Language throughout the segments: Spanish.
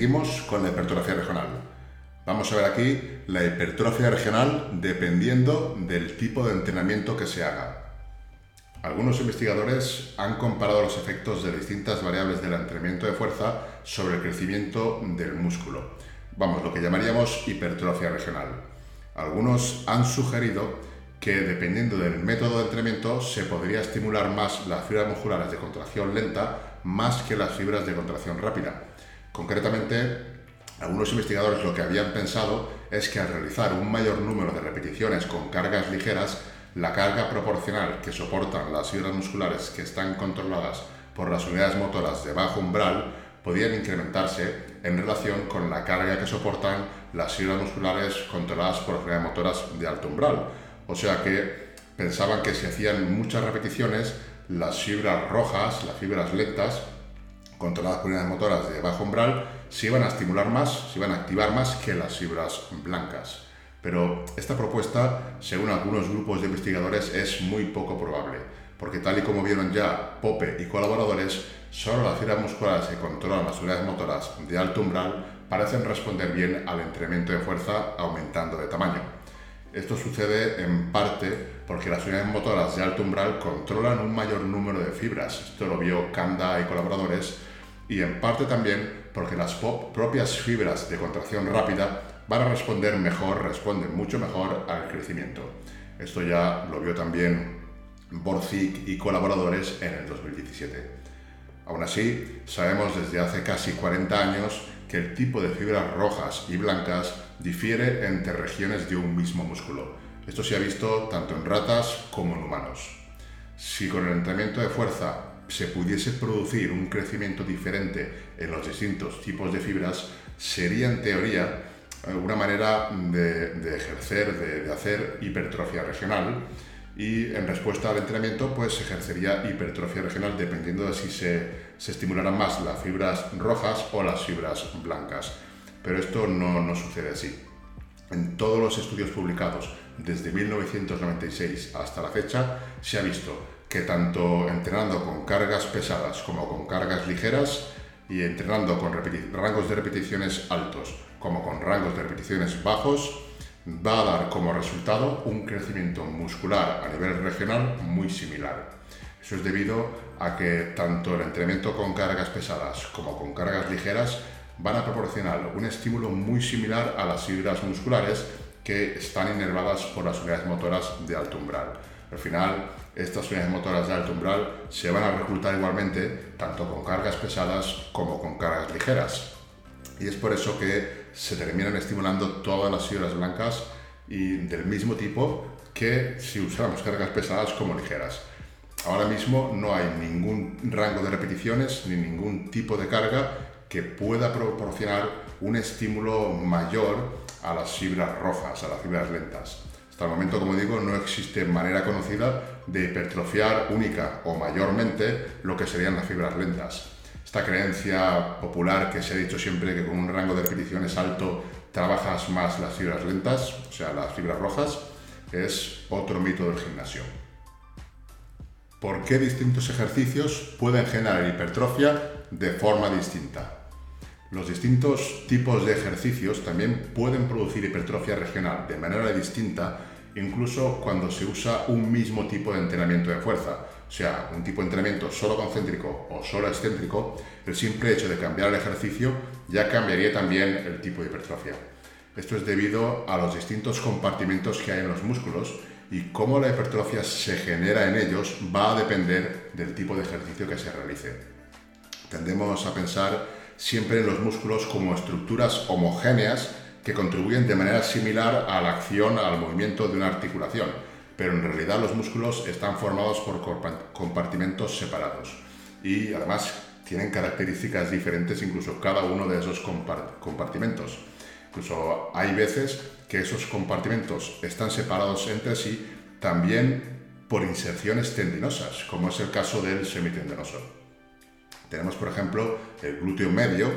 seguimos con la hipertrofia regional. Vamos a ver aquí la hipertrofia regional dependiendo del tipo de entrenamiento que se haga. Algunos investigadores han comparado los efectos de distintas variables del entrenamiento de fuerza sobre el crecimiento del músculo. Vamos, lo que llamaríamos hipertrofia regional. Algunos han sugerido que dependiendo del método de entrenamiento se podría estimular más las fibras musculares de contracción lenta más que las fibras de contracción rápida. Concretamente, algunos investigadores lo que habían pensado es que al realizar un mayor número de repeticiones con cargas ligeras, la carga proporcional que soportan las fibras musculares que están controladas por las unidades motoras de bajo umbral podían incrementarse en relación con la carga que soportan las fibras musculares controladas por las unidades motoras de alto umbral. O sea que pensaban que si hacían muchas repeticiones, las fibras rojas, las fibras lentas, controladas por unidades motoras de bajo umbral, se iban a estimular más, se iban a activar más que las fibras blancas. Pero esta propuesta, según algunos grupos de investigadores, es muy poco probable, porque tal y como vieron ya Pope y colaboradores, solo las fibras musculares que controlan las unidades motoras de alto umbral parecen responder bien al entrenamiento de fuerza aumentando de tamaño. Esto sucede en parte porque las unidades motoras de alto umbral controlan un mayor número de fibras. Esto lo vio Kanda y colaboradores. Y en parte también porque las propias fibras de contracción rápida van a responder mejor, responden mucho mejor al crecimiento. Esto ya lo vio también Borzik y colaboradores en el 2017. Aún así, sabemos desde hace casi 40 años que el tipo de fibras rojas y blancas difiere entre regiones de un mismo músculo. Esto se ha visto tanto en ratas como en humanos. Si con el entrenamiento de fuerza se pudiese producir un crecimiento diferente en los distintos tipos de fibras, sería en teoría una manera de, ejercer, de, de, hacer hipertrofia regional y en respuesta al entrenamiento pues ejercería hipertrofia regional dependiendo de si se se estimularán más las fibras rojas o las fibras blancas. Pero esto no, no sucede así. En todos los estudios publicados desde 1996 hasta la fecha se ha visto que tanto entrenando con cargas pesadas como con cargas ligeras y entrenando con rangos de repeticiones altos como con rangos de repeticiones bajos, va a dar como resultado un crecimiento muscular a nivel regional muy similar. Eso es debido a que tanto el entrenamiento con cargas pesadas como con cargas ligeras van a proporcionar un estímulo muy similar a las fibras musculares que están inervadas por las unidades motoras de alto umbral. Al final, estas unidades motoras de alto umbral se van a reclutar igualmente tanto con cargas pesadas como con cargas ligeras. Y es por eso que se terminan estimulando todas las fibras blancas y del mismo tipo que si usáramos cargas pesadas como ligeras. Ahora mismo no hay ningún rango de repeticiones ni ningún tipo de carga que pueda proporcionar un estímulo mayor a las fibras rojas, a las fibras lentas. Hasta el momento, como digo, no existe manera conocida de hipertrofiar única o mayormente lo que serían las fibras lentas. Esta creencia popular que se ha dicho siempre que con un rango de repeticiones alto trabajas más las fibras lentas, o sea, las fibras rojas, es otro mito del gimnasio. ¿Por qué distintos ejercicios pueden generar hipertrofia de forma distinta? Los distintos tipos de ejercicios también pueden producir hipertrofia regional de manera distinta, incluso cuando se usa un mismo tipo de entrenamiento de fuerza, sea, un tipo de entrenamiento solo concéntrico o solo excéntrico, el simple hecho de cambiar el ejercicio ya cambiaría también el tipo de hipertrofia. Esto es debido a los distintos compartimentos que hay en los músculos y cómo la hipertrofia se genera en ellos va a depender del tipo de ejercicio que se realice. Tendemos a pensar siempre en los músculos como estructuras homogéneas que contribuyen de manera similar a la acción, al movimiento de una articulación, pero en realidad los músculos están formados por compartimentos separados y además tienen características diferentes incluso cada uno de esos compartimentos. Incluso hay veces que esos compartimentos están separados entre sí también por inserciones tendinosas, como es el caso del semitendinoso. Tenemos, por ejemplo, el glúteo medio,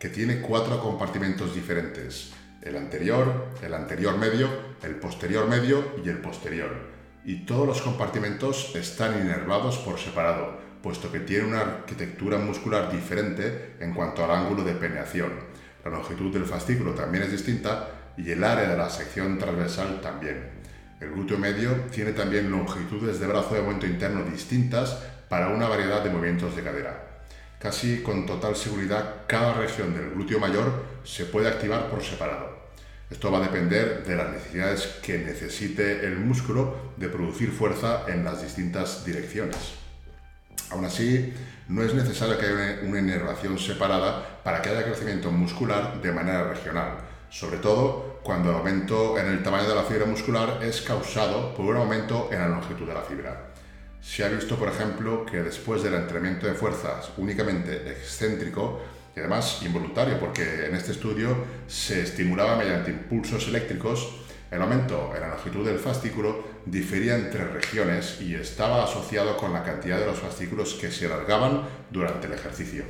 que tiene cuatro compartimentos diferentes, el anterior, el anterior medio, el posterior medio y el posterior. Y todos los compartimentos están inervados por separado, puesto que tienen una arquitectura muscular diferente en cuanto al ángulo de peneación. La longitud del fascículo también es distinta y el área de la sección transversal también. El glúteo medio tiene también longitudes de brazo de momento interno distintas para una variedad de movimientos de cadera. Casi con total seguridad, cada región del glúteo mayor se puede activar por separado. Esto va a depender de las necesidades que necesite el músculo de producir fuerza en las distintas direcciones. Aún así, no es necesario que haya una inervación separada para que haya crecimiento muscular de manera regional, sobre todo cuando el aumento en el tamaño de la fibra muscular es causado por un aumento en la longitud de la fibra. Se ha visto, por ejemplo, que después del entrenamiento de fuerzas únicamente excéntrico, y además involuntario, porque en este estudio se estimulaba mediante impulsos eléctricos, el aumento en la longitud del fascículo difería entre regiones y estaba asociado con la cantidad de los fascículos que se alargaban durante el ejercicio.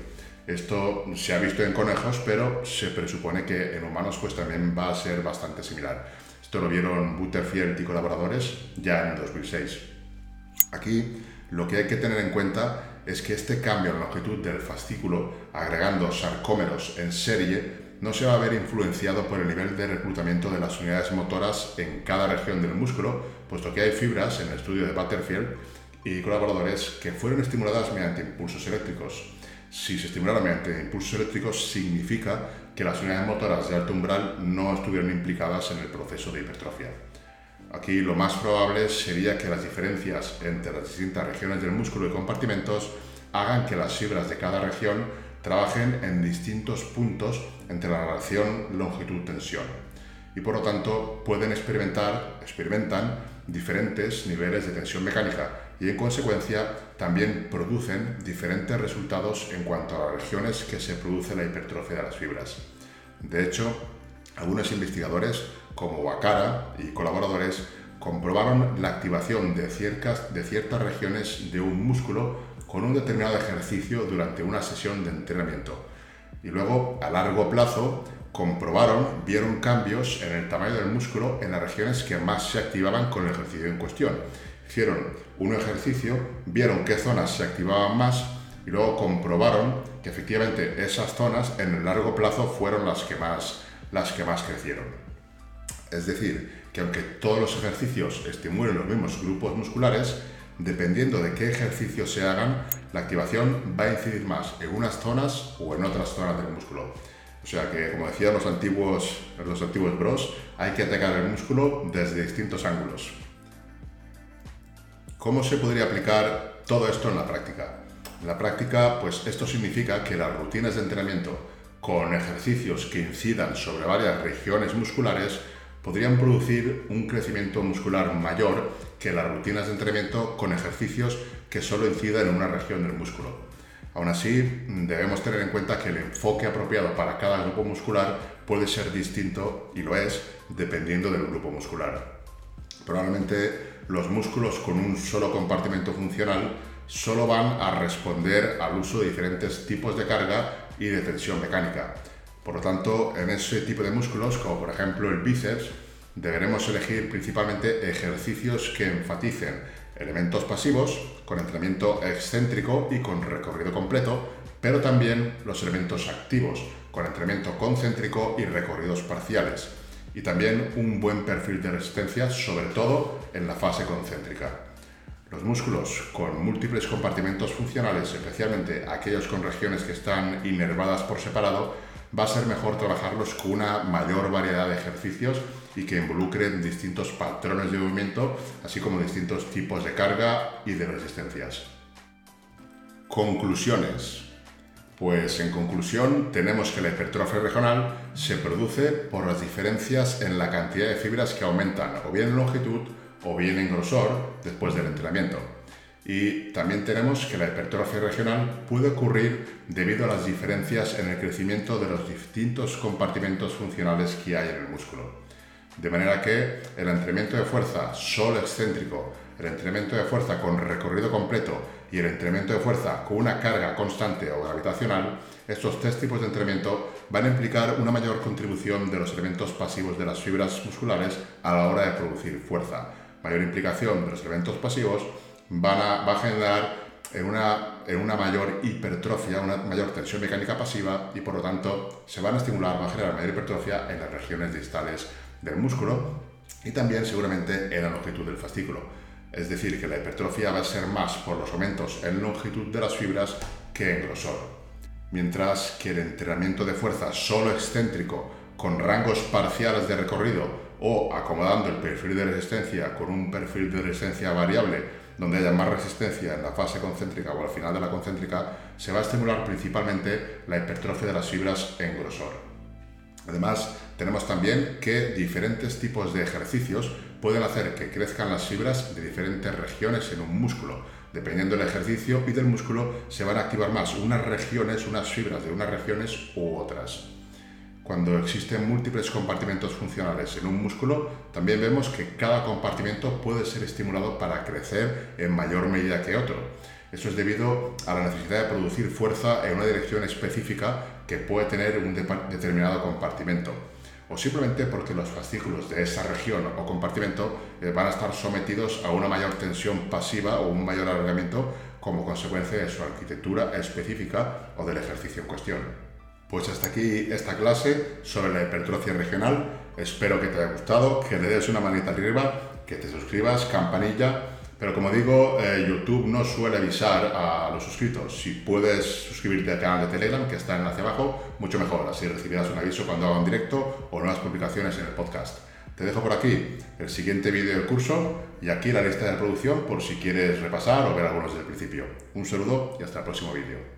Esto se ha visto en conejos, pero se presupone que en humanos pues también va a ser bastante similar. Esto lo vieron Butterfield y colaboradores ya en 2006. Aquí lo que hay que tener en cuenta es que este cambio en la longitud del fascículo, agregando sarcómeros en serie, no se va a ver influenciado por el nivel de reclutamiento de las unidades motoras en cada región del músculo, puesto que hay fibras en el estudio de Butterfield y colaboradores que fueron estimuladas mediante impulsos eléctricos. Si se estimularon mediante impulsos eléctricos, significa que las unidades motoras de alto umbral no estuvieron implicadas en el proceso de hipertrofia. Aquí lo más probable sería que las diferencias entre las distintas regiones del músculo y compartimentos hagan que las fibras de cada región trabajen en distintos puntos entre la relación longitud-tensión y por lo tanto pueden experimentar, experimentan diferentes niveles de tensión mecánica y en consecuencia también producen diferentes resultados en cuanto a las regiones que se produce la hipertrofia de las fibras. De hecho, algunos investigadores como Wakara y colaboradores comprobaron la activación de ciertas, de ciertas regiones de un músculo con un determinado ejercicio durante una sesión de entrenamiento. Y luego, a largo plazo, comprobaron, vieron cambios en el tamaño del músculo en las regiones que más se activaban con el ejercicio en cuestión. Hicieron un ejercicio, vieron qué zonas se activaban más y luego comprobaron que efectivamente esas zonas en el largo plazo fueron las que más, las que más crecieron. Es decir, que aunque todos los ejercicios estimulen los mismos grupos musculares, dependiendo de qué ejercicios se hagan, la activación va a incidir más en unas zonas o en otras zonas del músculo. O sea que, como decían los antiguos, los antiguos bros, hay que atacar el músculo desde distintos ángulos. ¿Cómo se podría aplicar todo esto en la práctica? En la práctica, pues esto significa que las rutinas de entrenamiento con ejercicios que incidan sobre varias regiones musculares podrían producir un crecimiento muscular mayor que las rutinas de entrenamiento con ejercicios que solo incidan en una región del músculo. Aún así, debemos tener en cuenta que el enfoque apropiado para cada grupo muscular puede ser distinto y lo es dependiendo del grupo muscular. Probablemente los músculos con un solo compartimento funcional solo van a responder al uso de diferentes tipos de carga y de tensión mecánica, por lo tanto, en ese tipo de músculos, como por ejemplo el bíceps, deberemos elegir principalmente ejercicios que enfaticen elementos pasivos con entrenamiento excéntrico y con recorrido completo, pero también los elementos activos con entrenamiento concéntrico y recorridos parciales, y también un buen perfil de resistencia, sobre todo en la fase concéntrica. Los músculos con múltiples compartimentos funcionales, especialmente aquellos con regiones que están inervadas por separado, va a ser mejor trabajarlos con una mayor variedad de ejercicios y que involucren distintos patrones de movimiento, así como distintos tipos de carga y de resistencias. Conclusiones. Pues en conclusión tenemos que la hipertrofia regional se produce por las diferencias en la cantidad de fibras que aumentan o bien en longitud o bien en grosor después del entrenamiento. Y también tenemos que la hipertrofia regional puede ocurrir debido a las diferencias en el crecimiento de los distintos compartimentos funcionales que hay en el músculo. De manera que el entrenamiento de fuerza solo excéntrico, el entrenamiento de fuerza con recorrido completo y el entrenamiento de fuerza con una carga constante o gravitacional, estos tres tipos de entrenamiento van a implicar una mayor contribución de los elementos pasivos de las fibras musculares a la hora de producir fuerza, mayor implicación de los elementos pasivos va a generar una en una mayor hipertrofia, una mayor tensión mecánica pasiva y por lo tanto se van a estimular, va a generar mayor hipertrofia en las regiones distales del músculo y también seguramente en la longitud del fascículo. Es decir, que la hipertrofia va a ser más por los aumentos en longitud de las fibras que en grosor. Mientras que el entrenamiento de fuerza solo excéntrico con rangos parciales de recorrido o acomodando el perfil de resistencia con un perfil de resistencia variable donde haya más resistencia en la fase concéntrica o al final de la concéntrica, se va a estimular principalmente la hipertrofia de las fibras en grosor. Además, tenemos también que diferentes tipos de ejercicios pueden hacer que crezcan las fibras de diferentes regiones en un músculo. Dependiendo del ejercicio y del músculo, se van a activar más unas regiones, unas fibras de unas regiones u otras. Cuando existen múltiples compartimentos funcionales en un músculo, también vemos que cada compartimento puede ser estimulado para crecer en mayor medida que otro. Eso es debido a la necesidad de producir fuerza en una dirección específica que puede tener un determinado compartimento o simplemente porque los fascículos de esa región o compartimento eh, van a estar sometidos a una mayor tensión pasiva o un mayor alargamiento como consecuencia de su arquitectura específica o del ejercicio en cuestión. Pues hasta aquí esta clase sobre la hipertrofia regional. Espero que te haya gustado, que le des una manita arriba, que te suscribas, campanilla. Pero como digo, eh, YouTube no suele avisar a los suscritos. Si puedes suscribirte al canal de Telegram, que está en hacia abajo, mucho mejor. Así recibirás un aviso cuando haga un directo o nuevas publicaciones en el podcast. Te dejo por aquí el siguiente vídeo del curso y aquí la lista de reproducción por si quieres repasar o ver algunos desde el principio. Un saludo y hasta el próximo vídeo.